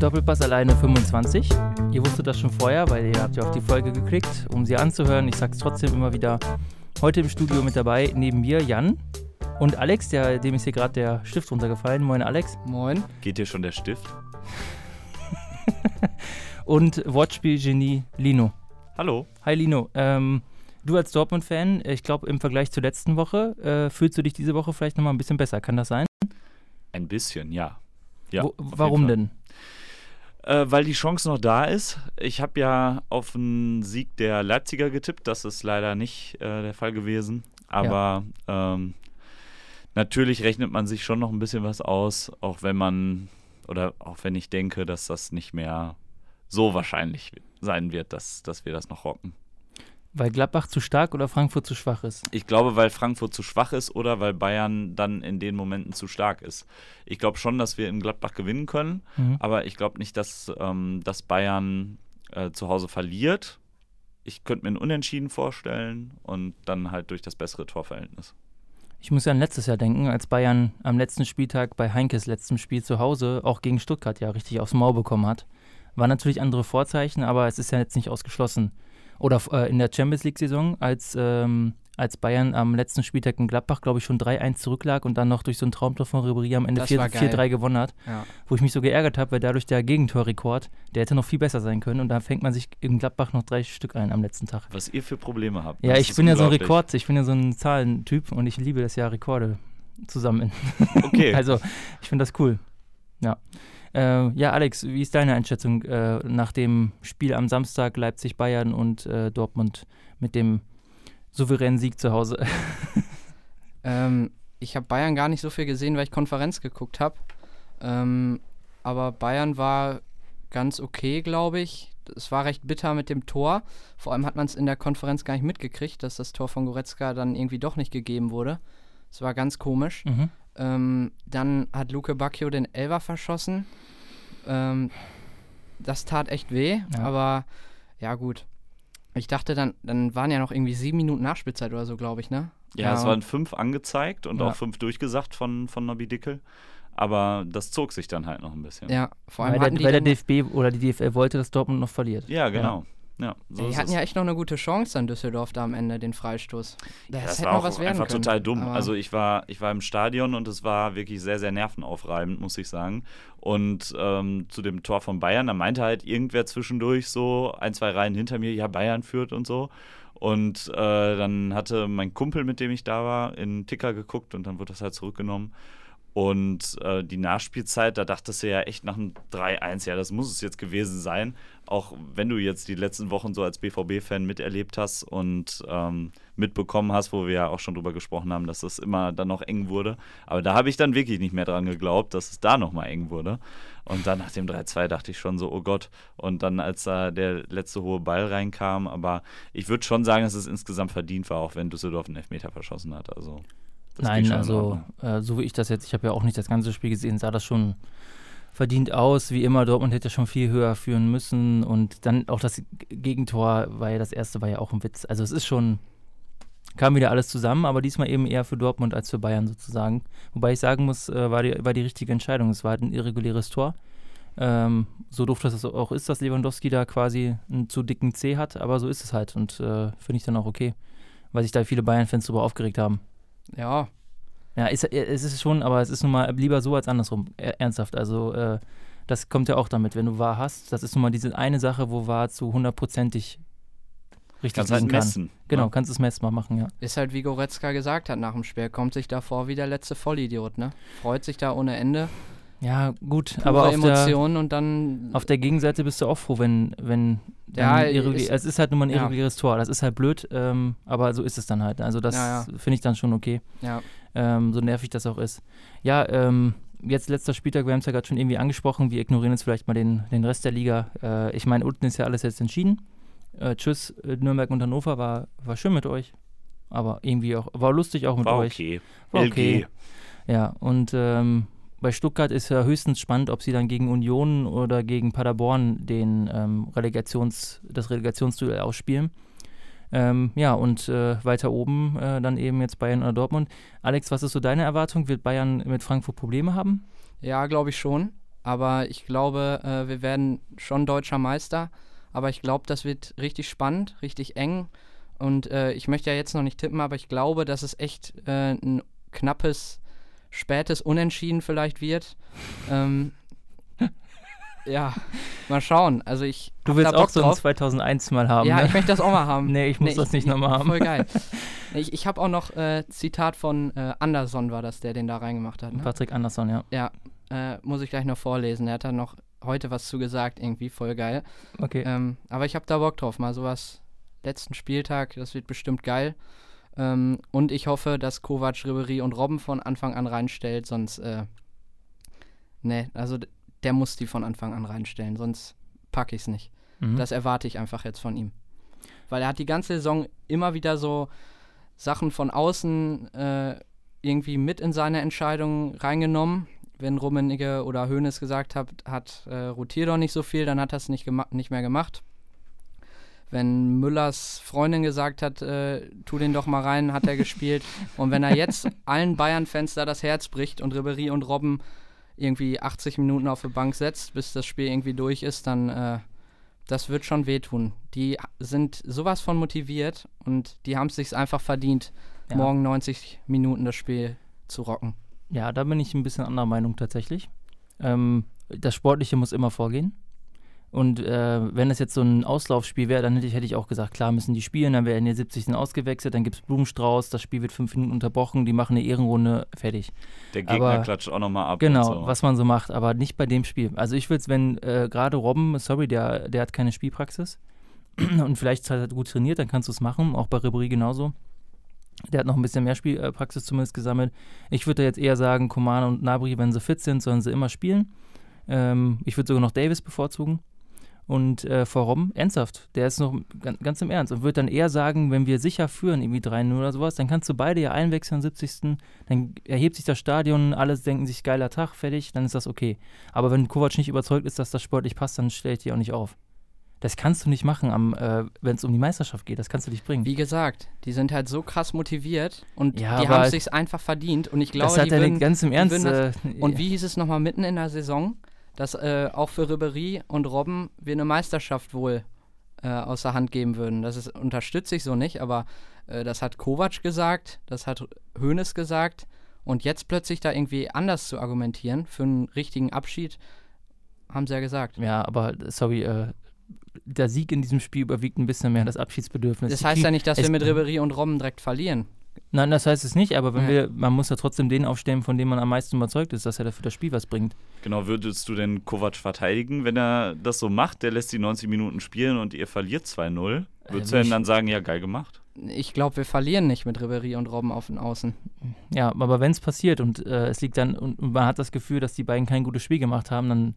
Doppelpass alleine 25. Ihr wusstet das schon vorher, weil ihr habt ja auf die Folge geklickt, um sie anzuhören. Ich sag's trotzdem immer wieder. Heute im Studio mit dabei, neben mir Jan und Alex, der, dem ist hier gerade der Stift runtergefallen. Moin Alex. Moin. Geht dir schon der Stift? und Wortspielgenie Lino. Hallo. Hi Lino. Ähm, du als Dortmund-Fan, ich glaube im Vergleich zur letzten Woche, äh, fühlst du dich diese Woche vielleicht nochmal ein bisschen besser, kann das sein? Ein bisschen, ja. ja Wo, warum denn? Äh, weil die Chance noch da ist. Ich habe ja auf einen Sieg der Leipziger getippt. Das ist leider nicht äh, der Fall gewesen. Aber ja. ähm, natürlich rechnet man sich schon noch ein bisschen was aus, auch wenn man oder auch wenn ich denke, dass das nicht mehr so wahrscheinlich sein wird, dass, dass wir das noch rocken. Weil Gladbach zu stark oder Frankfurt zu schwach ist? Ich glaube, weil Frankfurt zu schwach ist oder weil Bayern dann in den Momenten zu stark ist. Ich glaube schon, dass wir in Gladbach gewinnen können, mhm. aber ich glaube nicht, dass, ähm, dass Bayern äh, zu Hause verliert. Ich könnte mir ein Unentschieden vorstellen und dann halt durch das bessere Torverhältnis. Ich muss ja an letztes Jahr denken, als Bayern am letzten Spieltag bei Heinkes letztem Spiel zu Hause auch gegen Stuttgart ja richtig aufs Maul bekommen hat. War natürlich andere Vorzeichen, aber es ist ja jetzt nicht ausgeschlossen oder äh, in der Champions League-Saison, als, ähm, als Bayern am letzten Spieltag in Gladbach, glaube ich, schon 3-1 zurücklag und dann noch durch so ein Traumtor von Ribéry am Ende 4-3 gewonnen hat. Ja. Wo ich mich so geärgert habe, weil dadurch der Gegentorrekord, der hätte noch viel besser sein können und da fängt man sich in Gladbach noch drei Stück ein am letzten Tag. Was ihr für Probleme habt. Ja, ich bin ja so ein Rekord, ich bin ja so ein Zahlentyp und ich liebe das ja, Rekorde zusammen. Okay. also, ich finde das cool. Ja. Äh, ja, Alex, wie ist deine Einschätzung äh, nach dem Spiel am Samstag Leipzig-Bayern und äh, Dortmund mit dem souveränen Sieg zu Hause? ähm, ich habe Bayern gar nicht so viel gesehen, weil ich Konferenz geguckt habe. Ähm, aber Bayern war ganz okay, glaube ich. Es war recht bitter mit dem Tor. Vor allem hat man es in der Konferenz gar nicht mitgekriegt, dass das Tor von Goretzka dann irgendwie doch nicht gegeben wurde. Es war ganz komisch. Mhm. Ähm, dann hat Luke Bacchio den Elver verschossen. Ähm, das tat echt weh, ja. aber ja, gut. Ich dachte dann, dann waren ja noch irgendwie sieben Minuten Nachspielzeit oder so, glaube ich, ne? Ja, ja, es waren fünf angezeigt und ja. auch fünf durchgesagt von, von Nobby Dickel. Aber das zog sich dann halt noch ein bisschen. Ja, vor allem. Weil, der, weil der DFB oder die DFL wollte, dass Dortmund noch verliert. Ja, genau. Ja, so die hatten ja echt noch eine gute Chance an Düsseldorf da am Ende, den Freistoß. Das, ja, das war auch einfach können. total dumm. also ich war, ich war im Stadion und es war wirklich sehr, sehr nervenaufreibend, muss ich sagen. Und ähm, zu dem Tor von Bayern, da meinte halt irgendwer zwischendurch so, ein, zwei Reihen hinter mir, ja, Bayern führt und so. Und äh, dann hatte mein Kumpel, mit dem ich da war, in Ticker geguckt und dann wurde das halt zurückgenommen. Und äh, die Nachspielzeit, da dachtest du ja echt nach einem 3-1, ja, das muss es jetzt gewesen sein. Auch wenn du jetzt die letzten Wochen so als BVB-Fan miterlebt hast und ähm, mitbekommen hast, wo wir ja auch schon drüber gesprochen haben, dass das immer dann noch eng wurde. Aber da habe ich dann wirklich nicht mehr dran geglaubt, dass es da nochmal eng wurde. Und dann nach dem 3-2 dachte ich schon so, oh Gott. Und dann, als da der letzte hohe Ball reinkam, aber ich würde schon sagen, dass es insgesamt verdient war, auch wenn Düsseldorf einen Elfmeter verschossen hat. Also. Das Nein, also äh, so wie ich das jetzt, ich habe ja auch nicht das ganze Spiel gesehen, sah das schon verdient aus. Wie immer, Dortmund hätte schon viel höher führen müssen. Und dann auch das Gegentor, weil das erste war ja auch ein Witz. Also es ist schon, kam wieder alles zusammen, aber diesmal eben eher für Dortmund als für Bayern sozusagen. Wobei ich sagen muss, äh, war, die, war die richtige Entscheidung. Es war halt ein irreguläres Tor. Ähm, so doof das auch ist, dass Lewandowski da quasi einen zu dicken C hat, aber so ist es halt und äh, finde ich dann auch okay, weil sich da viele Bayern-Fans darüber aufgeregt haben. Ja. Ja, ist, äh, es ist schon, aber es ist nun mal lieber so als andersrum, ernsthaft. Also, äh, das kommt ja auch damit, wenn du wahr hast. Das ist nun mal diese eine Sache, wo wahr zu hundertprozentig richtig kannst halt messen. Kann. Genau, ja. kannst es messbar machen, ja. Ist halt, wie Goretzka gesagt hat nach dem Spiel, kommt sich davor wie der letzte Vollidiot, ne? Freut sich da ohne Ende. Ja, gut, aber auf Emotionen der, und dann. Auf der Gegenseite bist du auch froh, wenn, wenn ja, ist, es ist halt nur mal ein ja. Tor. Das ist halt blöd, ähm, aber so ist es dann halt. Also das ja, ja. finde ich dann schon okay. Ja. Ähm, so nervig das auch ist. Ja, ähm, jetzt letzter Spieltag, wir haben es ja gerade schon irgendwie angesprochen, wir ignorieren jetzt vielleicht mal den, den Rest der Liga. Äh, ich meine, unten ist ja alles jetzt entschieden. Äh, tschüss, äh, Nürnberg und Hannover war, war schön mit euch. Aber irgendwie auch, war lustig auch mit war euch. Okay. War okay. Ja, und ähm, bei Stuttgart ist ja höchstens spannend, ob sie dann gegen Union oder gegen Paderborn den ähm, Relegations, das Relegationsduell ausspielen. Ähm, ja, und äh, weiter oben äh, dann eben jetzt Bayern oder Dortmund. Alex, was ist so deine Erwartung? Wird Bayern mit Frankfurt Probleme haben? Ja, glaube ich schon. aber ich glaube, äh, wir werden schon deutscher Meister. Aber ich glaube, das wird richtig spannend, richtig eng. Und äh, ich möchte ja jetzt noch nicht tippen, aber ich glaube, dass es echt äh, ein knappes, spätes Unentschieden vielleicht wird. Ähm, ja, mal schauen. Also ich du willst auch so ein 2001 mal haben. Ja, ne? ich möchte das auch mal haben. nee, ich muss nee, das nicht nochmal haben. Voll geil. Ich, ich habe auch noch äh, Zitat von äh, Anderson war das, der den da reingemacht hat. Ne? Patrick Anderson, ja. Ja, äh, muss ich gleich noch vorlesen. Er hat da noch heute was zu gesagt, irgendwie voll geil. Okay. Ähm, aber ich habe da Bock drauf, mal sowas. Letzten Spieltag, das wird bestimmt geil. Ähm, und ich hoffe, dass Kovac, Ribery und Robben von Anfang an reinstellt, sonst, äh, ne, also der muss die von Anfang an reinstellen, sonst packe ich es nicht. Mhm. Das erwarte ich einfach jetzt von ihm. Weil er hat die ganze Saison immer wieder so Sachen von außen äh, irgendwie mit in seine Entscheidung reingenommen. Wenn Rummenigge oder Hoeneß gesagt hat, hat äh, rotier doch nicht so viel, dann hat er es nicht, nicht mehr gemacht. Wenn Müllers Freundin gesagt hat, äh, tu den doch mal rein, hat er gespielt. Und wenn er jetzt allen Bayern-Fans da das Herz bricht und Ribery und Robben irgendwie 80 Minuten auf der Bank setzt, bis das Spiel irgendwie durch ist, dann äh, das wird schon wehtun. Die sind sowas von motiviert und die haben es sich einfach verdient, ja. morgen 90 Minuten das Spiel zu rocken. Ja, da bin ich ein bisschen anderer Meinung tatsächlich. Ähm, das Sportliche muss immer vorgehen. Und äh, wenn es jetzt so ein Auslaufspiel wäre, dann hätte ich, hätte ich auch gesagt, klar müssen die spielen, dann werden die 70. ausgewechselt, dann gibt es Blumenstrauß, das Spiel wird fünf Minuten unterbrochen, die machen eine Ehrenrunde, fertig. Der Gegner aber, klatscht auch nochmal ab. Genau, so. was man so macht, aber nicht bei dem Spiel. Also ich würde es, wenn äh, gerade Robben, sorry, der, der hat keine Spielpraxis und vielleicht hat er gut trainiert, dann kannst du es machen, auch bei Ribéry genauso. Der hat noch ein bisschen mehr Spielpraxis zumindest gesammelt. Ich würde jetzt eher sagen, Koman und Nabri, wenn sie fit sind, sollen sie immer spielen. Ähm, ich würde sogar noch Davis bevorzugen und äh, vor Robben, ernsthaft, der ist noch ganz, ganz im Ernst und wird dann eher sagen, wenn wir sicher führen, irgendwie 3-0 oder sowas, dann kannst du beide ja einwechseln am 70. Dann erhebt sich das Stadion, alles denken sich, geiler Tag, fertig, dann ist das okay. Aber wenn Kovac nicht überzeugt ist, dass das sportlich passt, dann stelle ich die auch nicht auf. Das kannst du nicht machen, äh, wenn es um die Meisterschaft geht. Das kannst du nicht bringen. Wie gesagt, die sind halt so krass motiviert und ja, die haben es sich einfach verdient. Und ich glaube, das hat die würden, ganz im Ernst. Das, äh, und wie hieß es nochmal mitten in der Saison? Dass äh, auch für Ribery und Robben wir eine Meisterschaft wohl äh, aus der Hand geben würden. Das ist, unterstütze ich so nicht, aber äh, das hat Kovac gesagt, das hat Hoeneß gesagt und jetzt plötzlich da irgendwie anders zu argumentieren für einen richtigen Abschied, haben sie ja gesagt. Ja, aber sorry, äh, der Sieg in diesem Spiel überwiegt ein bisschen mehr das Abschiedsbedürfnis. Das heißt ja nicht, dass wir mit Ribery und Robben direkt verlieren. Nein, das heißt es nicht, aber wenn ja. wir, man muss ja trotzdem den aufstellen, von dem man am meisten überzeugt ist, dass er dafür das Spiel was bringt. Genau, würdest du denn Kovac verteidigen, wenn er das so macht? Der lässt die 90 Minuten spielen und ihr verliert 2-0. Würdest äh, du denn dann sagen, ja, geil gemacht? Ich glaube, wir verlieren nicht mit Ribery und Robben auf den Außen. Ja, aber wenn es passiert und äh, es liegt dann und man hat das Gefühl, dass die beiden kein gutes Spiel gemacht haben, dann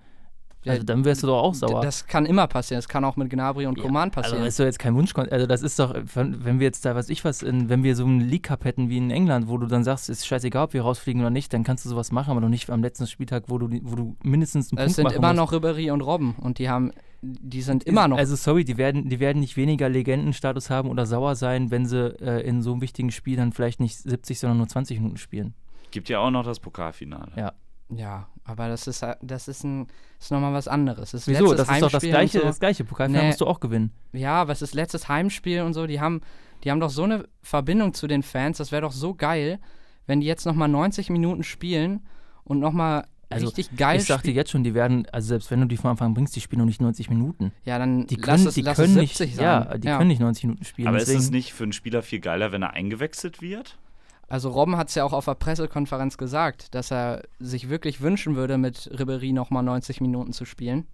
also dann wärst du doch auch sauer. Das kann immer passieren. Das kann auch mit Gnabry und ja, Coman passieren. Also ist doch jetzt kein Wunsch. Also das ist doch, wenn wir jetzt da, was ich was, in, wenn wir so einen League Cup hätten wie in England, wo du dann sagst, ist scheißegal, ob wir rausfliegen oder nicht, dann kannst du sowas machen, aber noch nicht am letzten Spieltag, wo du, wo du mindestens einen es Punkt sind immer noch Ribéry und Robben und die haben, die sind immer noch. Also sorry, die werden, die werden nicht weniger Legendenstatus haben oder sauer sein, wenn sie äh, in so einem wichtigen Spiel dann vielleicht nicht 70, sondern nur 20 Minuten spielen. Gibt ja auch noch das Pokalfinale. Ja. Ja, aber das ist das ist ein ist nochmal was anderes. Das Wieso? Das ist doch das gleiche, so. das gleiche. Pokalfinale nee. musst du auch gewinnen. Ja, aber es ist letztes Heimspiel und so. Die haben, die haben doch so eine Verbindung zu den Fans. Das wäre doch so geil, wenn die jetzt nochmal 90 Minuten spielen und nochmal also, richtig geil Ich sag dir jetzt schon, die werden, also selbst wenn du die von Anfang an bringst, die spielen noch nicht 90 Minuten. Ja, dann die können, es, die können nicht, sein. Ja, die ja. können nicht 90 Minuten spielen. Aber deswegen. ist es nicht für einen Spieler viel geiler, wenn er eingewechselt wird? Also Robben hat es ja auch auf der Pressekonferenz gesagt, dass er sich wirklich wünschen würde, mit Ribery nochmal 90 Minuten zu spielen.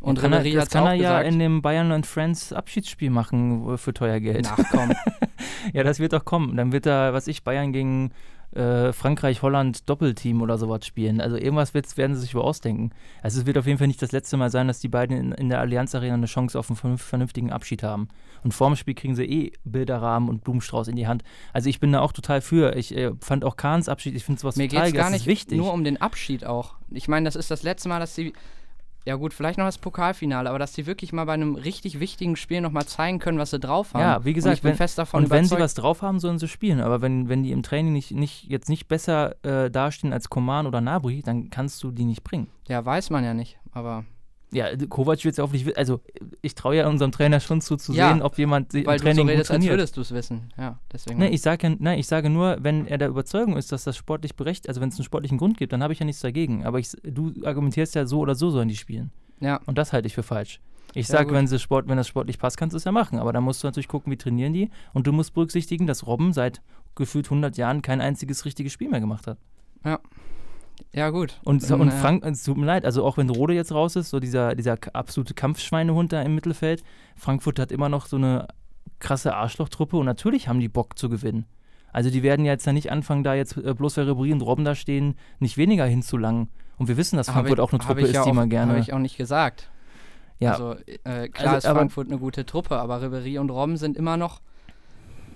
Und kann Ribery hat kann er ja in dem Bayern und Friends Abschiedsspiel machen für teuer Geld. Ach komm. ja, das wird doch kommen. Dann wird da, was ich, Bayern gegen äh, Frankreich-Holland Doppelteam oder sowas spielen. Also irgendwas werden sie sich wohl ausdenken. Also es wird auf jeden Fall nicht das letzte Mal sein, dass die beiden in, in der Allianz Arena eine Chance auf einen vernünftigen Abschied haben. Und vorm Spiel kriegen sie eh Bilderrahmen und Blumenstrauß in die Hand. Also ich bin da auch total für. Ich äh, fand auch Kahns Abschied, ich finde sowas Mir total geht's gar nicht wichtig. nur um den Abschied auch. Ich meine, das ist das letzte Mal, dass sie ja gut, vielleicht noch das Pokalfinale, aber dass die wirklich mal bei einem richtig wichtigen Spiel nochmal zeigen können, was sie drauf haben. Ja, wie gesagt, und ich bin wenn, fest davon und wenn sie was drauf haben, sollen sie spielen. Aber wenn, wenn die im Training nicht, nicht, jetzt nicht besser äh, dastehen als Koman oder Nabri, dann kannst du die nicht bringen. Ja, weiß man ja nicht, aber ja, Kovac wird es ja auch nicht Also, ich traue ja unserem Trainer schon zu, zu ja, sehen, ob jemand im Training du so redest, gut trainiert. als würdest du es wissen. Ja, deswegen. Nee, ich sage, nein, ich sage nur, wenn er der Überzeugung ist, dass das sportlich berechtigt, also wenn es einen sportlichen Grund gibt, dann habe ich ja nichts dagegen. Aber ich, du argumentierst ja so oder so sollen die spielen. Ja. Und das halte ich für falsch. Ich sage, wenn, Sport, wenn das sportlich passt, kannst du es ja machen. Aber dann musst du natürlich gucken, wie trainieren die. Und du musst berücksichtigen, dass Robben seit gefühlt 100 Jahren kein einziges richtiges Spiel mehr gemacht hat. Ja. Ja, gut. Und, und Frank, es tut mir leid, also auch wenn Rode jetzt raus ist, so dieser, dieser absolute Kampfschweinehund da im Mittelfeld, Frankfurt hat immer noch so eine krasse Arschlochtruppe und natürlich haben die Bock zu gewinnen. Also die werden ja jetzt ja nicht anfangen, da jetzt äh, bloß weil Ribéry und Robben da stehen, nicht weniger hinzulangen. Und wir wissen, dass Frankfurt ich, auch eine Truppe ist, ja die man gerne. Habe ich auch nicht gesagt. Ja. Also äh, klar also, ist Frankfurt eine gute Truppe, aber Ribéry und Robben sind immer noch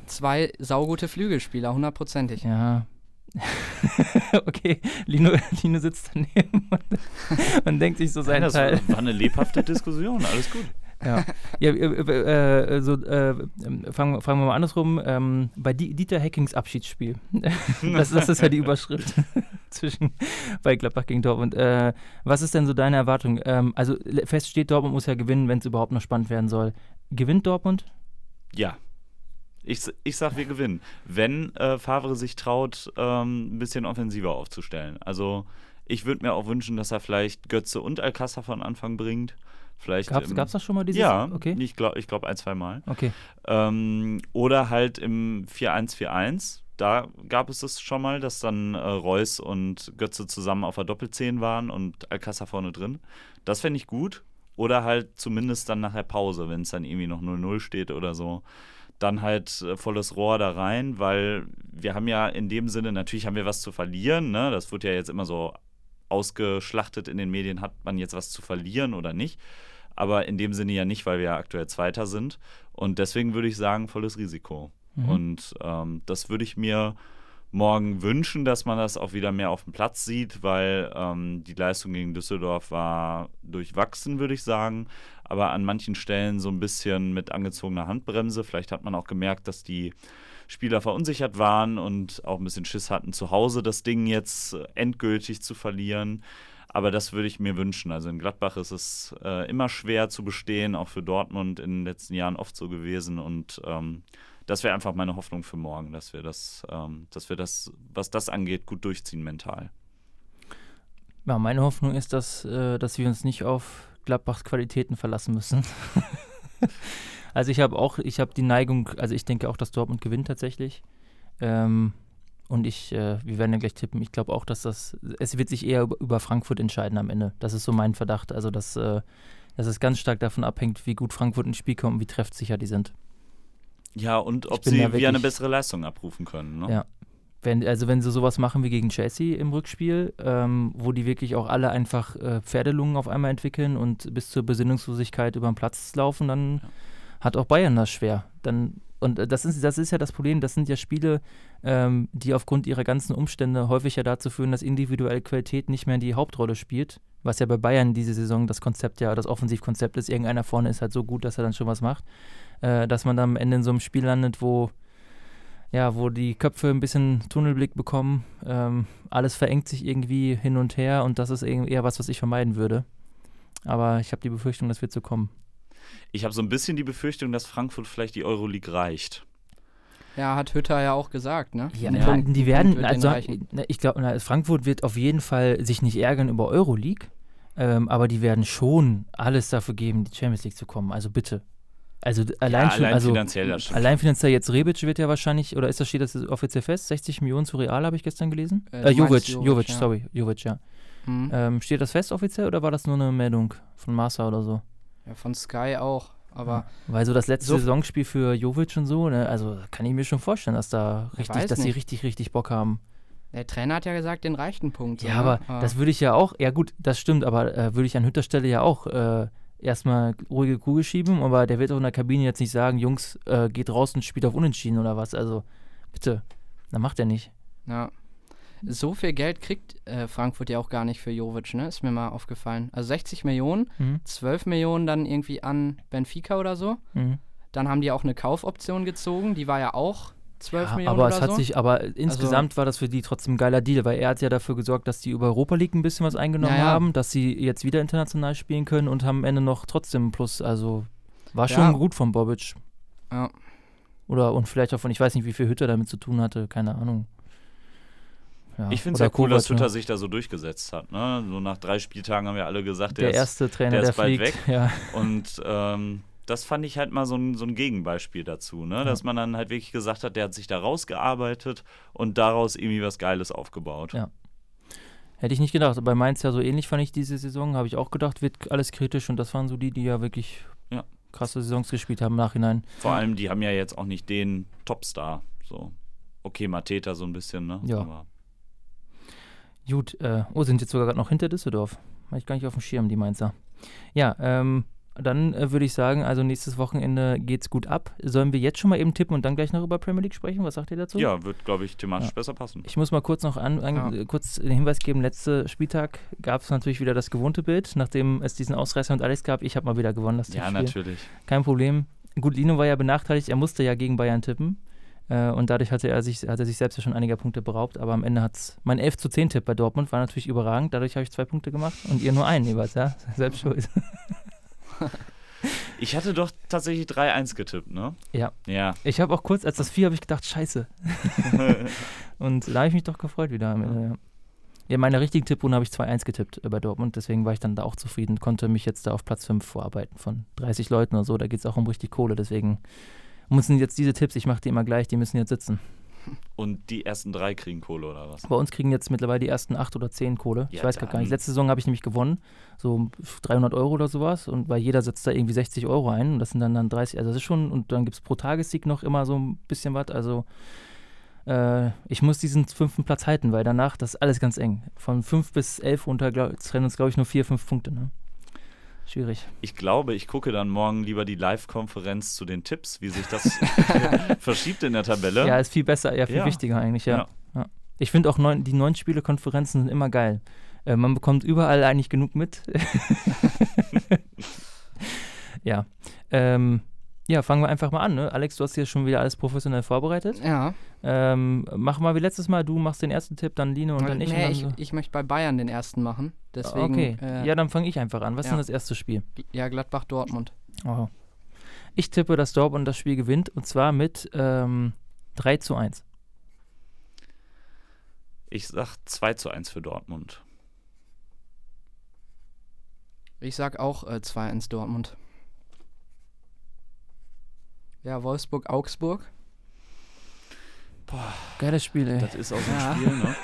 zwei saugute Flügelspieler, hundertprozentig. Ja, okay, Lino, Lino sitzt daneben und, und denkt sich so sein das Teil. war eine lebhafte Diskussion, alles gut. Ja, ja äh, äh, so, äh, fangen, fangen wir mal andersrum. Ähm, bei Dieter Hackings Abschiedsspiel. das, das, ist ja die Überschrift zwischen bei Gladbach gegen Dortmund. Äh, was ist denn so deine Erwartung? Ähm, also fest steht, Dortmund muss ja gewinnen, wenn es überhaupt noch spannend werden soll. Gewinnt Dortmund? Ja. Ich, ich sag, wir gewinnen. Wenn äh, Favre sich traut, ähm, ein bisschen offensiver aufzustellen. Also ich würde mir auch wünschen, dass er vielleicht Götze und Alcázar von Anfang bringt. Vielleicht Gab es das schon mal dieses Ja, okay. ich glaube ich glaub ein, zwei Mal. Okay. Ähm, oder halt im 4-1-4-1. Da gab es das schon mal, dass dann äh, Reus und Götze zusammen auf der Doppelzehn waren und Alcázar vorne drin. Das fände ich gut. Oder halt zumindest dann nach der Pause, wenn es dann irgendwie noch 0-0 steht oder so dann halt äh, volles Rohr da rein, weil wir haben ja in dem Sinne, natürlich haben wir was zu verlieren, ne? das wird ja jetzt immer so ausgeschlachtet in den Medien, hat man jetzt was zu verlieren oder nicht, aber in dem Sinne ja nicht, weil wir ja aktuell Zweiter sind und deswegen würde ich sagen, volles Risiko. Mhm. Und ähm, das würde ich mir morgen wünschen, dass man das auch wieder mehr auf dem Platz sieht, weil ähm, die Leistung gegen Düsseldorf war durchwachsen, würde ich sagen aber an manchen Stellen so ein bisschen mit angezogener Handbremse. Vielleicht hat man auch gemerkt, dass die Spieler verunsichert waren und auch ein bisschen Schiss hatten, zu Hause das Ding jetzt endgültig zu verlieren. Aber das würde ich mir wünschen. Also in Gladbach ist es äh, immer schwer zu bestehen, auch für Dortmund in den letzten Jahren oft so gewesen. Und ähm, das wäre einfach meine Hoffnung für morgen, dass wir das, ähm, dass wir das, was das angeht, gut durchziehen mental. Ja, meine Hoffnung ist, dass, äh, dass wir uns nicht auf Gladbachs Qualitäten verlassen müssen. also ich habe auch, ich habe die Neigung, also ich denke auch, dass Dortmund gewinnt tatsächlich. Ähm, und ich, äh, wir werden ja gleich tippen, ich glaube auch, dass das, es wird sich eher über, Frankfurt entscheiden am Ende. Das ist so mein Verdacht. Also dass, äh, dass es ganz stark davon abhängt, wie gut Frankfurt ins Spiel kommt und wie treffsicher die sind. Ja, und ob sie wie eine bessere Leistung abrufen können. Ne? Ja, wenn, also wenn sie sowas machen wie gegen Chelsea im Rückspiel, ähm, wo die wirklich auch alle einfach äh, Pferdelungen auf einmal entwickeln und bis zur Besinnungslosigkeit über den Platz laufen, dann ja. hat auch Bayern das schwer. Dann, und das ist, das ist ja das Problem, das sind ja Spiele, ähm, die aufgrund ihrer ganzen Umstände häufig ja dazu führen, dass individuelle Qualität nicht mehr die Hauptrolle spielt. Was ja bei Bayern diese Saison das Konzept ja, das Offensivkonzept ist, irgendeiner vorne ist halt so gut, dass er dann schon was macht. Äh, dass man dann am Ende in so einem Spiel landet, wo ja, wo die Köpfe ein bisschen Tunnelblick bekommen. Ähm, alles verengt sich irgendwie hin und her und das ist eher was, was ich vermeiden würde. Aber ich habe die Befürchtung, das wird so kommen. Ich habe so ein bisschen die Befürchtung, dass Frankfurt vielleicht die Euroleague reicht. Ja, hat Hütter ja auch gesagt, ne? Ja, ja die werden, also ich glaube, Frankfurt wird auf jeden Fall sich nicht ärgern über Euroleague, ähm, aber die werden schon alles dafür geben, die Champions League zu kommen. Also bitte, also allein ja, schon, allein also finanziell, das allein finanziell jetzt Rebic wird ja wahrscheinlich, oder ist das steht das offiziell fest? 60 Millionen zu Real habe ich gestern gelesen. Äh, äh Jovic, Jovic, Jovic, ja. sorry, Jovic, ja. Mhm. Ähm, steht das fest offiziell oder war das nur eine Meldung von Massa oder so? Ja, von Sky auch. Aber ja, weil so das letzte so Saisonspiel für Jovic und so, ne, also kann ich mir schon vorstellen, dass da richtig, dass sie richtig, richtig Bock haben. Der Trainer hat ja gesagt, den reichten Punkt. Ja, so, aber ne? das würde ich ja auch, ja gut, das stimmt, aber äh, würde ich an Hütter Stelle ja auch äh, erstmal ruhige Kugel schieben, aber der wird auch in der Kabine jetzt nicht sagen, Jungs, äh, geht raus und spielt auf Unentschieden oder was. Also bitte, dann macht er nicht. Ja. So viel Geld kriegt äh, Frankfurt ja auch gar nicht für Jovic, ne? Ist mir mal aufgefallen. Also 60 Millionen, mhm. 12 Millionen dann irgendwie an Benfica oder so. Mhm. Dann haben die auch eine Kaufoption gezogen, die war ja auch 12 ja, Millionen aber es hat so. sich, aber insgesamt also, war das für die trotzdem ein geiler Deal, weil er hat ja dafür gesorgt, dass die über Europa League ein bisschen was eingenommen ja, ja. haben, dass sie jetzt wieder international spielen können und haben am Ende noch trotzdem Plus. Also war schon gut von Bobic. Ja. Oder und vielleicht auch von, ich weiß nicht, wie viel Hütte damit zu tun hatte, keine Ahnung. Ja. Ich finde es ja cool, dass Hütter sich da so durchgesetzt hat. Ne? So nach drei Spieltagen haben wir alle gesagt, der, der erste ist, Trainer, der, der ist bald fliegt. weg. Ja. Und ähm, das fand ich halt mal so ein, so ein Gegenbeispiel dazu, ne? dass man dann halt wirklich gesagt hat, der hat sich da rausgearbeitet und daraus irgendwie was Geiles aufgebaut. Ja. Hätte ich nicht gedacht. Bei Mainz ja so ähnlich fand ich diese Saison. Habe ich auch gedacht, wird alles kritisch und das waren so die, die ja wirklich ja. krasse Saisons gespielt haben im Nachhinein. Vor allem, die haben ja jetzt auch nicht den Topstar. So. Okay, Mateta so ein bisschen, ne? Ja. Aber Gut, äh, oh, sind jetzt sogar gerade noch hinter Düsseldorf. Habe ich gar nicht auf dem Schirm, die Mainzer. Ja, ähm, dann äh, würde ich sagen, also nächstes Wochenende geht's gut ab. Sollen wir jetzt schon mal eben tippen und dann gleich noch über Premier League sprechen? Was sagt ihr dazu? Ja, wird, glaube ich, thematisch ja. besser passen. Ich muss mal kurz noch an, an ja. kurz den Hinweis geben: Letzter Spieltag gab es natürlich wieder das gewohnte Bild, nachdem es diesen Ausreißer und alles gab. Ich habe mal wieder gewonnen. Das ja, Spiel. natürlich. Kein Problem. Gut, Lino war ja benachteiligt, er musste ja gegen Bayern tippen. Äh, und dadurch hatte er sich, hat er sich selbst ja schon einiger Punkte beraubt. Aber am Ende hat es mein 11 zu 10 Tipp bei Dortmund war natürlich überragend. Dadurch habe ich zwei Punkte gemacht und ihr nur einen jeweils, ja. Selbst schuld. Ich hatte doch tatsächlich 3-1 getippt, ne? Ja. Ja. Ich habe auch kurz, als das 4 habe ich gedacht, scheiße. und da habe ich mich doch gefreut wieder am Ende, ja. Ja, meine richtigen Tipprunde habe ich 2-1 getippt bei Dortmund, deswegen war ich dann da auch zufrieden, konnte mich jetzt da auf Platz 5 vorarbeiten von 30 Leuten oder so. Da geht es auch um richtig Kohle, deswegen müssen jetzt diese Tipps, ich mache die immer gleich, die müssen jetzt sitzen. Und die ersten drei kriegen Kohle oder was? Bei uns kriegen jetzt mittlerweile die ersten acht oder zehn Kohle. Ja, ich weiß gar nicht. Letzte Saison habe ich nämlich gewonnen, so 300 Euro oder sowas. Und weil jeder setzt da irgendwie 60 Euro ein. Und das sind dann, dann 30. Also das ist schon, und dann gibt es pro Tagessieg noch immer so ein bisschen was. Also äh, ich muss diesen fünften Platz halten, weil danach, das ist alles ganz eng. Von fünf bis elf runter trennen uns, glaube ich, nur vier, fünf Punkte. Ne? Schwierig. Ich glaube, ich gucke dann morgen lieber die Live-Konferenz zu den Tipps, wie sich das verschiebt in der Tabelle. Ja, ist viel besser, ja, viel ja. wichtiger eigentlich, ja. ja. ja. Ich finde auch neun, die neun Spiele-Konferenzen sind immer geil. Äh, man bekommt überall eigentlich genug mit. ja. Ähm, ja, fangen wir einfach mal an. Ne? Alex, du hast hier schon wieder alles professionell vorbereitet. Ja. Ähm, mach mal wie letztes Mal. Du machst den ersten Tipp, dann Line und dann ich. Nee, dann ich, so. ich möchte bei Bayern den ersten machen. Deswegen, okay. Äh, ja, dann fange ich einfach an. Was ja. ist denn das erste Spiel? Ja, Gladbach-Dortmund. Oh. Ich tippe, dass Dortmund das Spiel gewinnt und zwar mit ähm, 3 zu 1. Ich sag 2 zu 1 für Dortmund. Ich sag auch äh, 2-1 Dortmund. Ja, Wolfsburg-Augsburg. Boah, geiles Spiel, ey. Das ist auch so ein ja. Spiel, ne?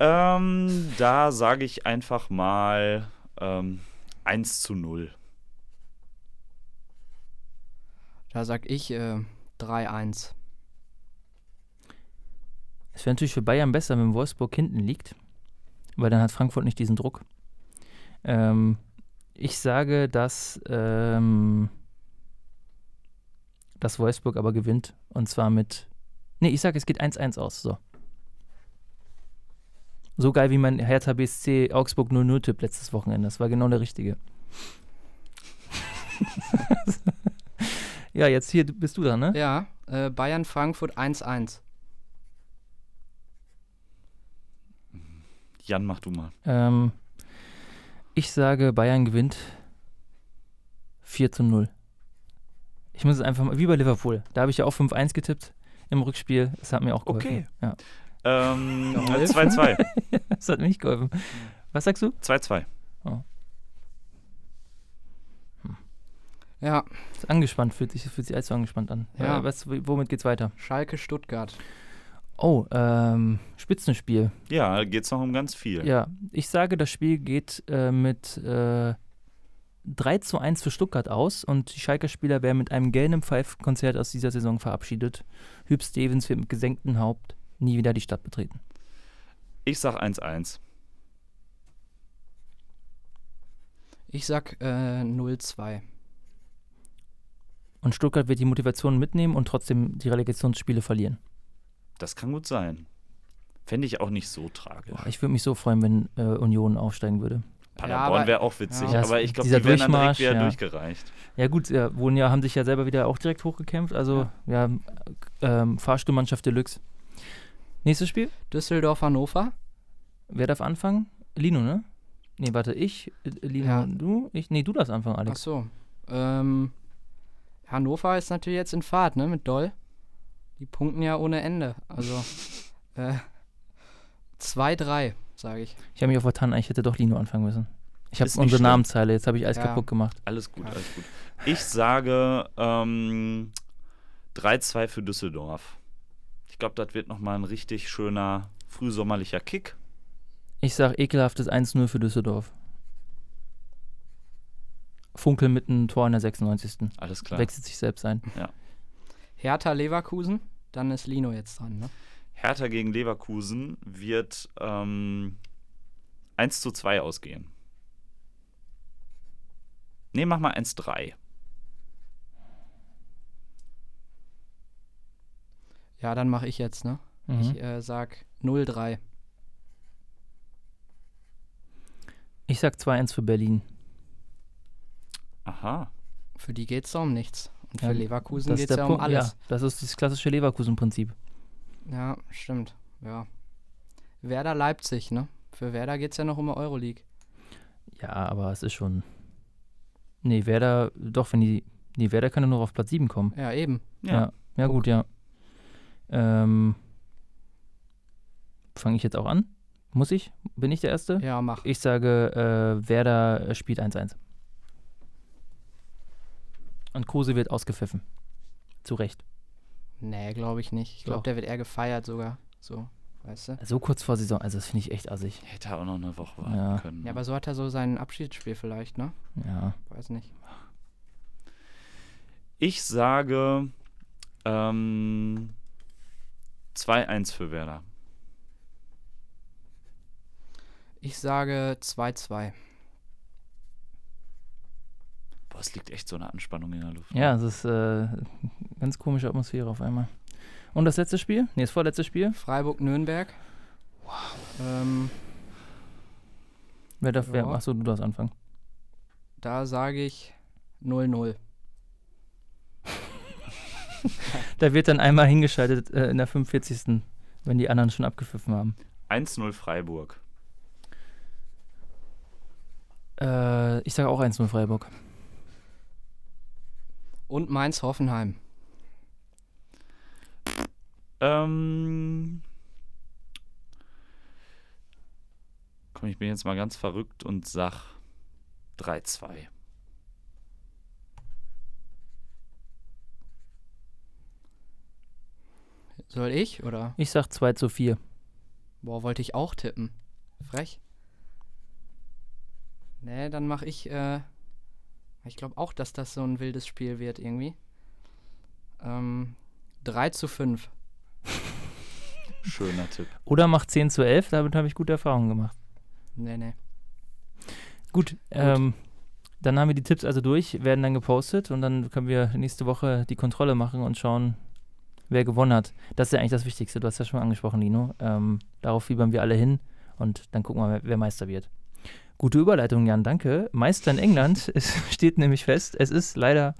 ähm, da sage ich einfach mal ähm, 1 zu 0. Da sag ich äh, 3-1. Es wäre natürlich für Bayern besser, wenn Wolfsburg hinten liegt, weil dann hat Frankfurt nicht diesen Druck. Ähm, ich sage, dass ähm, dass Wolfsburg aber gewinnt. Und zwar mit. Nee, ich sage, es geht 1-1 aus. So. So geil wie mein Hertha BSC Augsburg 0-0-Tipp letztes Wochenende. Das war genau der richtige. ja, jetzt hier bist du dran, ne? Ja, äh, Bayern Frankfurt 1-1. Jan, mach du mal. Ähm, ich sage, Bayern gewinnt 4 zu 0. Ich muss es einfach mal, wie bei Liverpool. Da habe ich ja auch 5-1 getippt im Rückspiel. Das hat mir auch geholfen. Okay. Ja. Ähm, 2-2. das hat mir nicht geholfen. Was sagst du? 2-2. Oh. Hm. Ja. Ist angespannt, fühlt sich, fühlt sich allzu angespannt an. Ja. Äh, was, womit geht's weiter? Schalke Stuttgart. Oh, ähm, Spitzenspiel. Ja, geht es noch um ganz viel. Ja, ich sage, das Spiel geht äh, mit äh, 3 zu 1 für Stuttgart aus und die Schalker Spieler werden mit einem gelben Pfeifkonzert aus dieser Saison verabschiedet. Hüb Stevens wird mit gesenktem Haupt nie wieder die Stadt betreten. Ich sag 1-1. Ich sag äh, 0-2. Und Stuttgart wird die Motivation mitnehmen und trotzdem die Relegationsspiele verlieren. Das kann gut sein. Fände ich auch nicht so tragisch. Boah, ich würde mich so freuen, wenn äh, Union aufsteigen würde. Paderborn ja, wäre auch witzig, ja. aber ich glaube, die werden dann direkt wieder ja. durchgereicht. Ja gut, ja, wurden ja, haben sich ja selber wieder auch direkt hochgekämpft, also ja, ähm, Fahrstuhlmannschaft Deluxe. Nächstes Spiel? Düsseldorf-Hannover. Wer darf anfangen? Lino, ne? Nee, warte, ich, äh, Lino, du? Ich, nee, du darfst anfangen, Alex. Ach so. Ähm, Hannover ist natürlich jetzt in Fahrt, ne, mit Doll. Die punkten ja ohne Ende. Also, äh, 2-3 sage ich. Ich habe mich auch vertan, ich hätte doch Lino anfangen müssen. Ich habe unsere schlimm. Namenszeile, jetzt habe ich alles ja. kaputt gemacht. Alles gut, alles gut. Ich sage ähm, 3-2 für Düsseldorf. Ich glaube, das wird nochmal ein richtig schöner frühsommerlicher Kick. Ich sage ekelhaftes 1-0 für Düsseldorf. Funkel mit einem Tor in der 96. Alles klar. Wechselt sich selbst ein. Ja. Hertha Leverkusen, dann ist Lino jetzt dran, ne? Hertha gegen Leverkusen wird ähm, 1 zu 2 ausgehen. Ne, mach mal 1-3. Ja, dann mache ich jetzt, ne? Mhm. Ich äh, sag 0-3. Ich sag 2-1 für Berlin. Aha. Für die geht es um nichts. Und ja, für Leverkusen geht es ja um alles. Ja, das ist das klassische Leverkusen-Prinzip. Ja, stimmt. Ja. Werder Leipzig, ne? Für Werder geht es ja noch um Euroleague. Ja, aber es ist schon. Nee, Werder, doch, wenn die. Nee, Werder kann ja nur auf Platz 7 kommen. Ja, eben. Ja, ja, ja gut, ja. Ähm, Fange ich jetzt auch an? Muss ich? Bin ich der Erste? Ja, mach. Ich sage, äh, Werder spielt 1-1. Und Kruse wird ausgepfiffen. Zu Recht. Nee, glaube ich nicht. Ich glaube, der wird eher gefeiert sogar. So, weißt du? So kurz vor Saison, also das finde ich echt assig. Hätte auch noch eine Woche warten ja. können. Ja, ne? aber so hat er so sein Abschiedsspiel vielleicht, ne? Ja. Weiß nicht. Ich sage ähm, 2-1 für Werder. Ich sage 2-2. Boah, es liegt echt so eine Anspannung in der Luft. Ja, es ist äh, ganz komische Atmosphäre auf einmal. Und das letzte Spiel? Nee, das vorletzte Spiel? Freiburg-Nürnberg. Wow. Ähm, wer darf, wer, achso, du darfst anfangen. Da sage ich 0-0. da wird dann einmal hingeschaltet äh, in der 45. wenn die anderen schon abgepfiffen haben. 1-0 Freiburg. Äh, ich sage auch 1-0 Freiburg. Und Mainz-Hoffenheim. Ähm. Komm, ich bin jetzt mal ganz verrückt und sag 3-2. Soll ich oder? Ich sag 2 zu 4. Boah, wollte ich auch tippen. Frech. Nee, dann mach ich, äh, ich glaube auch, dass das so ein wildes Spiel wird irgendwie. Ähm, 3 zu 5. Schöner Tipp. Oder mach 10 zu 11, damit habe ich gute Erfahrungen gemacht. Nee, nee. Gut, Gut. Ähm, dann haben wir die Tipps also durch, werden dann gepostet und dann können wir nächste Woche die Kontrolle machen und schauen, wer gewonnen hat. Das ist ja eigentlich das Wichtigste. Du hast ja schon angesprochen, Nino. Ähm, darauf fiebern wir alle hin und dann gucken wir, wer Meister wird. Gute Überleitung, Jan, danke. Meister in England, es steht nämlich fest, es ist leider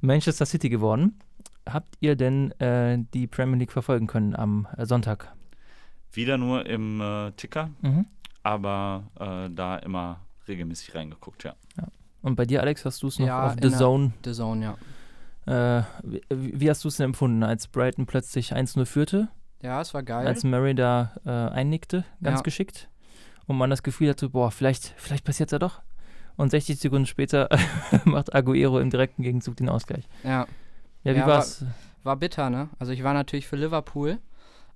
Manchester City geworden. Habt ihr denn äh, die Premier League verfolgen können am äh, Sonntag? Wieder nur im äh, Ticker, mhm. aber äh, da immer regelmäßig reingeguckt, ja. ja. Und bei dir, Alex, hast du es noch ja, auf The Zone? The Zone, ja. Äh, wie, wie, hast du es denn empfunden, als Brighton plötzlich 1-0 führte? Ja, es war geil. Als Murray da äh, einnickte, ganz ja. geschickt und man das Gefühl hatte, boah, vielleicht, vielleicht passiert es ja doch. Und 60 Sekunden später macht Aguero im direkten Gegenzug den Ausgleich. Ja. Ja, wie ja, war's? War, war bitter, ne? Also ich war natürlich für Liverpool.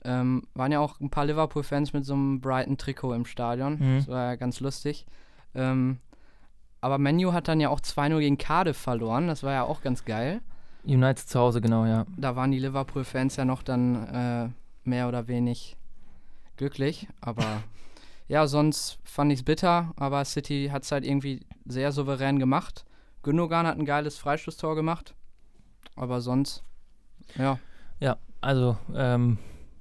Ähm, waren ja auch ein paar Liverpool-Fans mit so einem Brighton-Trikot im Stadion. Mhm. Das war ja ganz lustig. Ähm, aber Menu hat dann ja auch 2-0 gegen Cardiff verloren. Das war ja auch ganz geil. United zu Hause, genau, ja. Da waren die Liverpool-Fans ja noch dann äh, mehr oder wenig glücklich. Aber ja, sonst fand ich es bitter, aber City hat es halt irgendwie sehr souverän gemacht. Gündogan hat ein geiles Freistoßtor gemacht, aber sonst, ja. Ja, also, ähm,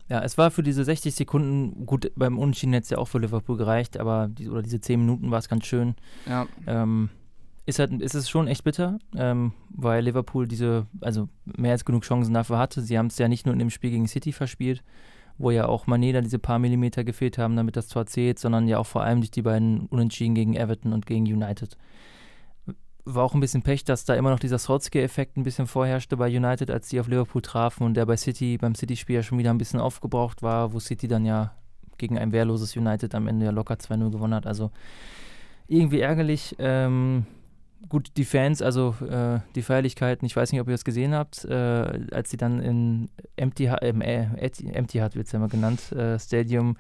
Ja, es war für diese 60 Sekunden, gut, beim Unentschieden hätte es ja auch für Liverpool gereicht, aber die, oder diese 10 Minuten war es ganz schön. Ja. Ähm, ist, halt, ist es schon echt bitter, ähm, weil Liverpool diese, also mehr als genug Chancen dafür hatte. Sie haben es ja nicht nur in dem Spiel gegen City verspielt, wo ja auch Maneda diese paar Millimeter gefehlt haben, damit das Tor zählt, sondern ja auch vor allem durch die beiden Unentschieden gegen Everton und gegen United. War auch ein bisschen Pech, dass da immer noch dieser Solskjaer-Effekt ein bisschen vorherrschte bei United, als die auf Liverpool trafen und der bei City, beim City-Spiel ja schon wieder ein bisschen aufgebraucht war, wo City dann ja gegen ein wehrloses United am Ende ja locker 2-0 gewonnen hat. Also irgendwie ärgerlich. Ähm, gut, die Fans, also äh, die Feierlichkeiten, ich weiß nicht, ob ihr das gesehen habt, äh, als sie dann in Empty, äh, Empty Hut wird es ja immer genannt, äh, Stadium,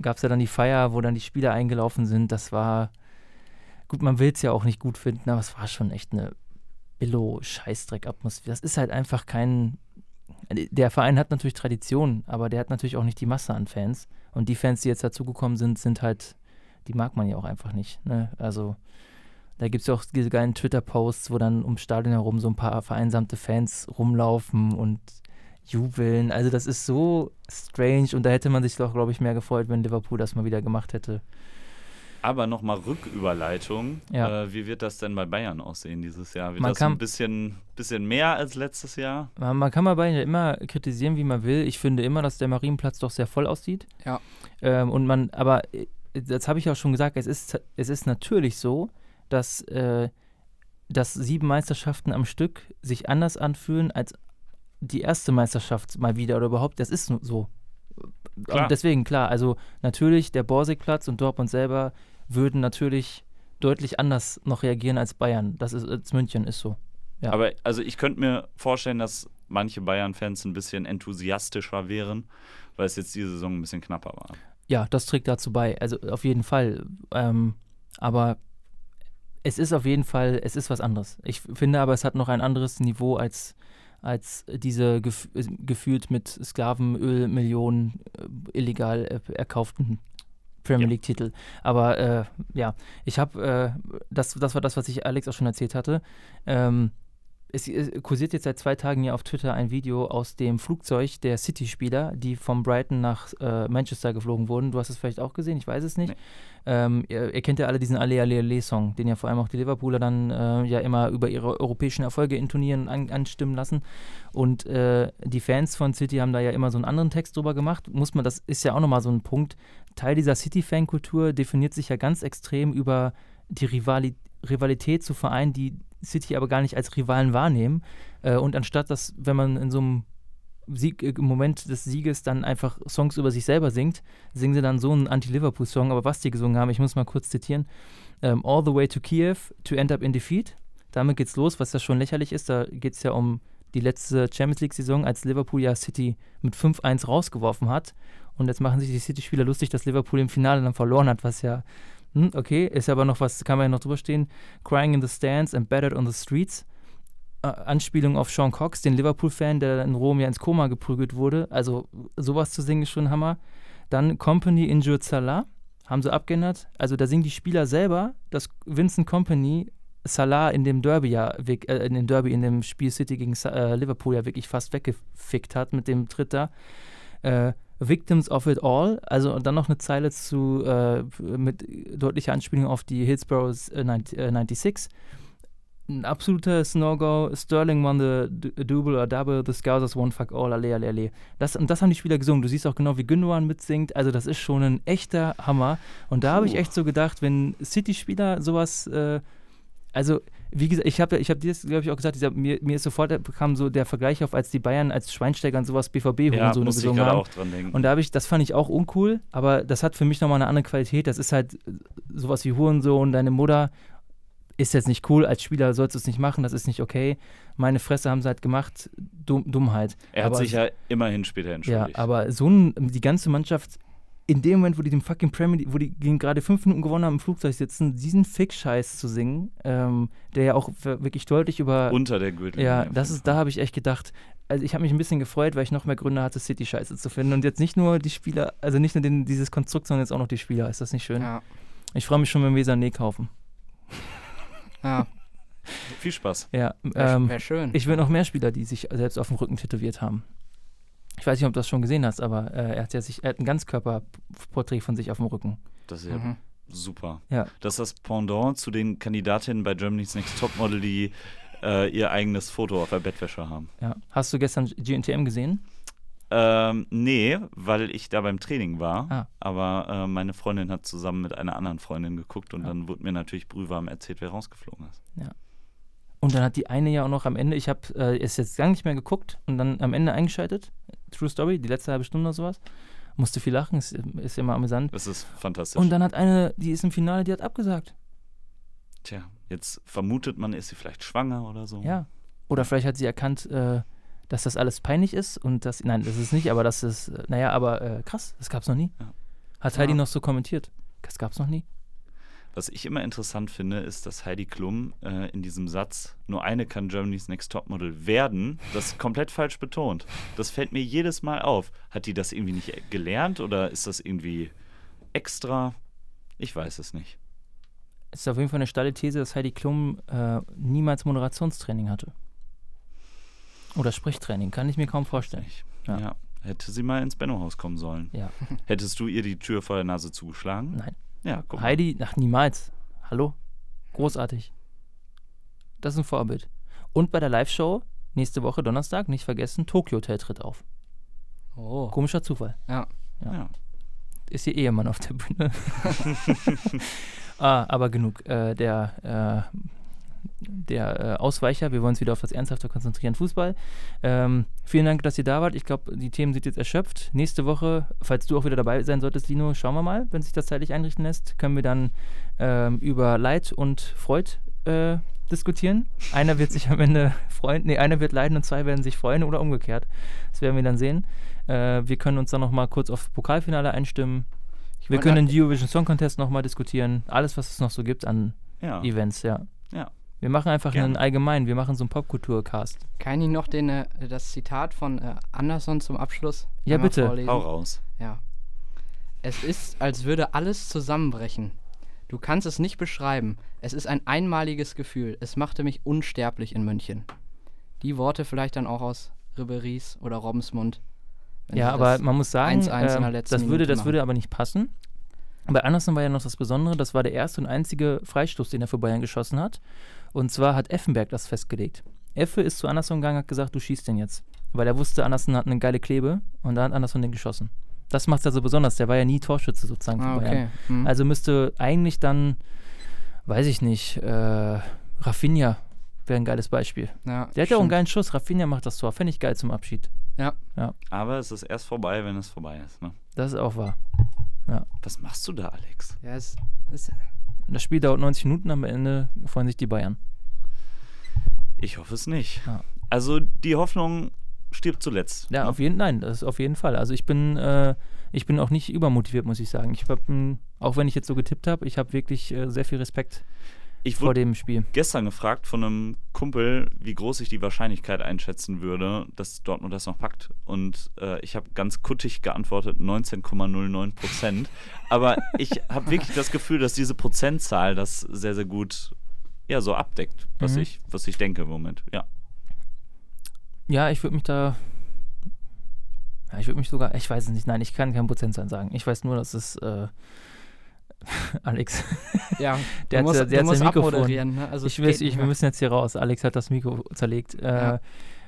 gab es ja dann die Feier, wo dann die Spieler eingelaufen sind. Das war, gut, man will es ja auch nicht gut finden, aber es war schon echt eine Billo-Scheißdreck-Atmosphäre. Das ist halt einfach kein. Der Verein hat natürlich Tradition, aber der hat natürlich auch nicht die Masse an Fans. Und die Fans, die jetzt dazugekommen sind, sind halt, die mag man ja auch einfach nicht. Ne? Also da gibt es ja auch diese geilen Twitter-Posts, wo dann ums Stadion herum so ein paar vereinsamte Fans rumlaufen und jubeln. Also das ist so strange und da hätte man sich doch, glaube ich, mehr gefreut, wenn Liverpool das mal wieder gemacht hätte. Aber nochmal Rücküberleitung. Ja. Äh, wie wird das denn bei Bayern aussehen dieses Jahr? Wird man das kann, ein bisschen, bisschen mehr als letztes Jahr? Man, man kann bei Bayern ja immer kritisieren, wie man will. Ich finde immer, dass der Marienplatz doch sehr voll aussieht. Ja. Ähm, und man, aber äh, das habe ich auch schon gesagt, es ist, es ist natürlich so, dass, äh, dass sieben Meisterschaften am Stück sich anders anfühlen als die erste Meisterschaft mal wieder oder überhaupt. Das ist so. Klar. Deswegen, klar, also natürlich der Borsigplatz und Dortmund selber würden natürlich deutlich anders noch reagieren als Bayern. Das ist als München ist so. Ja. Aber also ich könnte mir vorstellen, dass manche Bayern-Fans ein bisschen enthusiastischer wären, weil es jetzt diese Saison ein bisschen knapper war. Ja, das trägt dazu bei. Also auf jeden Fall. Ähm, aber es ist auf jeden Fall, es ist was anderes. Ich finde aber, es hat noch ein anderes Niveau als, als diese gef gefühlt mit Sklavenöl Millionen äh, illegal äh, erkauften Premier League-Titel. Aber äh, ja, ich habe, äh, das, das war das, was ich Alex auch schon erzählt hatte. Ähm, es, kursiert jetzt seit zwei Tagen hier auf Twitter ein Video aus dem Flugzeug der City-Spieler, die von Brighton nach äh, Manchester geflogen wurden. Du hast es vielleicht auch gesehen, ich weiß es nicht. Nee. Ähm, ihr, ihr, kennt ja alle diesen Ale Ale Ale Song, den ja vor allem auch die Liverpooler dann äh, ja immer über ihre europäischen Erfolge intonieren und an, anstimmen lassen. Und äh, die Fans von City haben da ja immer so einen anderen Text drüber gemacht. Muss man, das ist ja auch nochmal so ein Punkt. Teil dieser City-Fankultur definiert sich ja ganz extrem über die Rivali Rivalität zu Vereinen, die City aber gar nicht als Rivalen wahrnehmen. Äh, und anstatt dass, wenn man in so einem Sieg, äh, Moment des Sieges dann einfach Songs über sich selber singt, singen sie dann so einen Anti-Liverpool-Song. Aber was die gesungen haben, ich muss mal kurz zitieren: ähm, All the way to Kiev to end up in defeat. Damit geht's los, was ja schon lächerlich ist. Da geht es ja um die letzte Champions League-Saison, als Liverpool ja City mit 5-1 rausgeworfen hat. Und jetzt machen sich die City-Spieler lustig, dass Liverpool im Finale dann verloren hat, was ja hm, okay, ist aber noch was, kann man ja noch drüber stehen. Crying in the stands and battered on the streets. Äh, Anspielung auf Sean Cox, den Liverpool-Fan, der in Rom ja ins Koma geprügelt wurde. Also sowas zu singen ist schon Hammer. Dann Company injured Salah, haben sie abgeändert. Also da singen die Spieler selber, dass Vincent Company Salah in dem Derby ja, äh, in dem Derby, in dem Spiel City gegen äh, Liverpool ja wirklich fast weggefickt hat mit dem Tritt da. Äh, Victims of It All, also dann noch eine Zeile zu äh, mit deutlicher Anspielung auf die Hillsborough äh, 96. Äh, Ein absoluter No-Go. Sterling won the double or double, the Scousers won fuck all, alle, alle, alle. Das, und das haben die Spieler gesungen. Du siehst auch genau, wie Gündogan mitsingt. Also das ist schon ein echter Hammer. Und da habe ich echt so gedacht, wenn City-Spieler sowas, äh, also wie gesagt, ich habe ich hab dir das, glaube ich, auch gesagt, dieser, mir, mir ist sofort kam so der Vergleich auf, als die Bayern als Schweinsteiger und sowas BVB ja, so gesungen haben. Auch dran denken. Und da habe ich, das fand ich auch uncool, aber das hat für mich nochmal eine andere Qualität. Das ist halt sowas wie Hurensohn, deine Mutter ist jetzt nicht cool, als Spieler sollst du es nicht machen, das ist nicht okay. Meine Fresse haben sie halt gemacht, Dumm, Dummheit. Er hat sich ja immerhin später entschuldigt. Ja, aber so ein, die ganze Mannschaft in dem Moment, wo die dem fucking Premier League, wo die gerade fünf Minuten gewonnen haben im Flugzeug sitzen, diesen Fick-Scheiß zu singen, ähm, der ja auch wirklich deutlich über. Unter der Gürtellinie. Ja, das ist, da habe ich echt gedacht, also ich habe mich ein bisschen gefreut, weil ich noch mehr Gründe hatte, City-Scheiße zu finden. Und jetzt nicht nur die Spieler, also nicht nur den, dieses Konstrukt, sondern jetzt auch noch die Spieler. Ist das nicht schön? Ja. Ich freue mich schon, wenn wir Sané kaufen. Ja. Viel Spaß. Ja, ähm, wäre schön. Ich will noch mehr Spieler, die sich selbst auf dem Rücken tätowiert haben. Ich weiß nicht, ob du das schon gesehen hast, aber äh, er hat ja sich, er hat ein Ganzkörperporträt von sich auf dem Rücken. Das ist ja mhm. super. Ja. Das ist das Pendant zu den Kandidatinnen bei Germany's Next Topmodel, die äh, ihr eigenes Foto auf der Bettwäsche haben. Ja. Hast du gestern GNTM gesehen? Ähm, nee, weil ich da beim Training war. Ah. Aber äh, meine Freundin hat zusammen mit einer anderen Freundin geguckt und ja. dann wurde mir natürlich brühwarm erzählt, wer rausgeflogen ist. Ja. Und dann hat die eine ja auch noch am Ende, ich habe äh, es jetzt gar nicht mehr geguckt und dann am Ende eingeschaltet. True Story, die letzte halbe Stunde oder sowas. Musste viel lachen, ist, ist immer amüsant. Das ist fantastisch. Und dann hat eine, die ist im Finale, die hat abgesagt. Tja, jetzt vermutet man, ist sie vielleicht schwanger oder so. Ja. Oder vielleicht hat sie erkannt, äh, dass das alles peinlich ist und das, nein, das ist nicht, aber das ist, äh, naja, aber äh, krass, das gab's noch nie. Ja. Hat Heidi ja. noch so kommentiert. Das gab's noch nie. Was ich immer interessant finde, ist, dass Heidi Klum äh, in diesem Satz, nur eine kann Germany's Next Topmodel werden, das komplett falsch betont. Das fällt mir jedes Mal auf. Hat die das irgendwie nicht gelernt oder ist das irgendwie extra? Ich weiß es nicht. Es ist auf jeden Fall eine steile These, dass Heidi Klum äh, niemals Moderationstraining hatte. Oder Sprechtraining, kann ich mir kaum vorstellen. Ja. ja. Hätte sie mal ins Benno-Haus kommen sollen. Ja. Hättest du ihr die Tür vor der Nase zugeschlagen? Nein. Ja, guck mal. Heidi, ach, niemals. Hallo? Großartig. Das ist ein Vorbild. Und bei der Live-Show nächste Woche Donnerstag, nicht vergessen, Tokyo Hotel tritt auf. Oh. Komischer Zufall. Ja. ja. ja. Ist ihr Ehemann auf der Bühne. ah, aber genug. Äh, der äh, der äh, Ausweicher. Wir wollen uns wieder auf das Ernsthafte konzentrieren, Fußball. Ähm, vielen Dank, dass ihr da wart. Ich glaube, die Themen sind jetzt erschöpft. Nächste Woche, falls du auch wieder dabei sein solltest, Lino, schauen wir mal, wenn sich das zeitlich einrichten lässt, können wir dann ähm, über Leid und Freud äh, diskutieren. Einer wird sich am Ende freuen, nee, einer wird leiden und zwei werden sich freuen oder umgekehrt. Das werden wir dann sehen. Äh, wir können uns dann nochmal kurz auf Pokalfinale einstimmen. wir können den Eurovision Song Contest nochmal diskutieren. Alles, was es noch so gibt an ja. Events, ja. Ja. Wir machen einfach Gerne. einen allgemeinen, wir machen so einen Popkultur-Cast. Kann ich noch den, äh, das Zitat von äh, Anderson zum Abschluss? Ja, bitte. Vorlesen? Hau raus. Ja. Es ist, als würde alles zusammenbrechen. Du kannst es nicht beschreiben. Es ist ein einmaliges Gefühl. Es machte mich unsterblich in München. Die Worte vielleicht dann auch aus Riberies oder Robbensmund. Ja, aber man muss sagen, 1 -1 äh, das, würde, das würde aber nicht passen. Bei Anderson war ja noch das Besondere, das war der erste und einzige Freistoß, den er für Bayern geschossen hat. Und zwar hat Effenberg das festgelegt. Effe ist zu Anderson gegangen und hat gesagt, du schießt den jetzt. Weil er wusste, Anderson hat eine geile Klebe und da hat Anderson den geschossen. Das macht es ja so besonders. Der war ja nie Torschütze sozusagen ah, okay. mhm. Also müsste eigentlich dann, weiß ich nicht, äh, Rafinha wäre ein geiles Beispiel. Ja, der hat ja auch einen geilen Schuss. Rafinha macht das Tor. Fände ich geil zum Abschied. Ja. ja. Aber es ist erst vorbei, wenn es vorbei ist. Ne? Das ist auch wahr. Ja. Was machst du da, Alex? Ja, es ist das Spiel dauert 90 Minuten, am Ende freuen sich die Bayern. Ich hoffe es nicht. Ja. Also die Hoffnung stirbt zuletzt. Ja, ne? auf jeden Nein, das ist auf jeden Fall. Also ich bin, äh, ich bin auch nicht übermotiviert, muss ich sagen. Ich habe, auch wenn ich jetzt so getippt habe, ich habe wirklich äh, sehr viel Respekt ich vor dem Spiel. Gestern gefragt von einem Kumpel, wie groß ich die Wahrscheinlichkeit einschätzen würde, dass Dortmund das noch packt. Und äh, ich habe ganz kuttig geantwortet, 19,09 Prozent. Aber ich habe wirklich das Gefühl, dass diese Prozentzahl das sehr, sehr gut ja, so abdeckt, was, mhm. ich, was ich denke im Moment. Ja. Ja, ich würde mich da. Ja, ich würde mich sogar. Ich weiß es nicht. Nein, ich kann kein Prozentzahl sagen. Ich weiß nur, dass es. Äh, Alex. Ja, der du hat, musst, der du hat sein Mikrofon. Ne? Also ich weiß, ich, wir müssen jetzt hier raus. Alex hat das Mikro zerlegt. Äh, ja.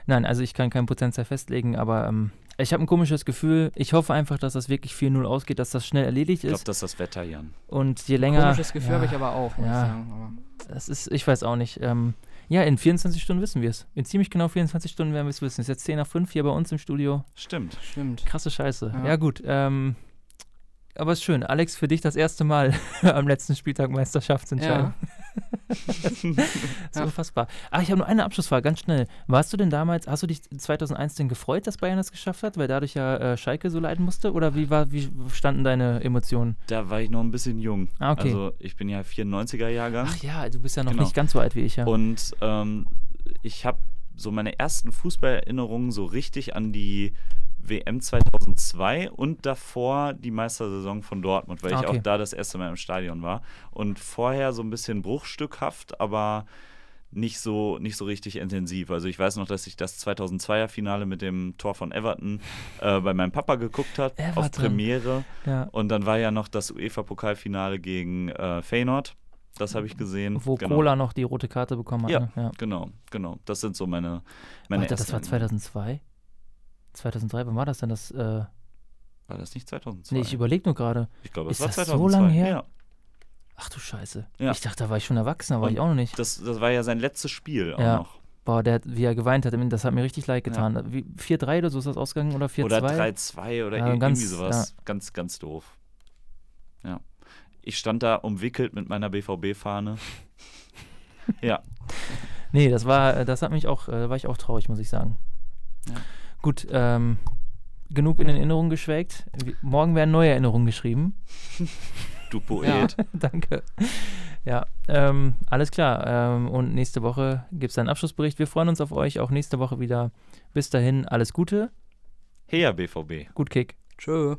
Nein, also ich kann kein Potenzial festlegen, aber ähm, ich habe ein komisches Gefühl. Ich hoffe einfach, dass das wirklich 4-0 ausgeht, dass das schnell erledigt ist. Ich glaube, das ist das Wetter, Jan. Und je länger. Ein komisches Gefühl ja, habe ich aber auch, muss ja, ich sagen. Aber. Das ist, ich weiß auch nicht. Ähm, ja, in 24 Stunden wissen wir es. In ziemlich genau 24 Stunden werden wir es wissen. Es ist jetzt 10 nach 5 hier bei uns im Studio. Stimmt. Stimmt. Krasse Scheiße. Ja, ja gut. Ähm, aber es ist schön. Alex, für dich das erste Mal am letzten Spieltag Meisterschaftsentscheidung. Ja. das ist unfassbar. Ach, ich habe nur eine Abschlussfrage, ganz schnell. Warst du denn damals, hast du dich 2001 denn gefreut, dass Bayern das geschafft hat, weil dadurch ja äh, Schalke so leiden musste? Oder wie, war, wie standen deine Emotionen? Da war ich noch ein bisschen jung. Ah, okay. Also ich bin ja 94er-Jahrgang. Ach ja, du bist ja noch genau. nicht ganz so alt wie ich, ja. Und ähm, ich habe so meine ersten Fußballerinnerungen so richtig an die WM 2002 und davor die Meistersaison von Dortmund, weil okay. ich auch da das erste Mal im Stadion war. Und vorher so ein bisschen bruchstückhaft, aber nicht so, nicht so richtig intensiv. Also ich weiß noch, dass ich das 2002er Finale mit dem Tor von Everton äh, bei meinem Papa geguckt habe, auf Premiere. Ja. Und dann war ja noch das UEFA-Pokalfinale gegen äh, Feyenoord. Das habe ich gesehen. Wo genau. Cola noch die rote Karte bekommen hat. Ja, ne? ja, genau, genau. Das sind so meine, meine Warte, das war 2002? 2003, wann war das denn? Das, äh war das nicht 2002? Nee, ich überlege nur gerade. Ich glaube, es war das 2002. so lange her? Ja. Ach du Scheiße. Ja. Ich dachte, da war ich schon erwachsen, aber ich auch noch nicht. Das, das war ja sein letztes Spiel auch ja. noch. Boah, der, wie er geweint hat, das hat mir richtig leid getan. Ja. 4-3 oder so ist das ausgegangen oder 4-2? Oder 3-2 oder ja, irgendwie ganz, sowas. Ja. Ganz, ganz doof. Ja. Ich stand da umwickelt mit meiner BVB-Fahne. ja. Nee, das war, das hat mich auch, da äh, war ich auch traurig, muss ich sagen. Ja. Gut, ähm, genug in Erinnerung geschwelgt. Morgen werden neue Erinnerungen geschrieben. Du Poet. Ja, danke. Ja, ähm, alles klar. Ähm, und nächste Woche gibt es einen Abschlussbericht. Wir freuen uns auf euch auch nächste Woche wieder. Bis dahin, alles Gute. Her BVB. Gut Kick. Tschö.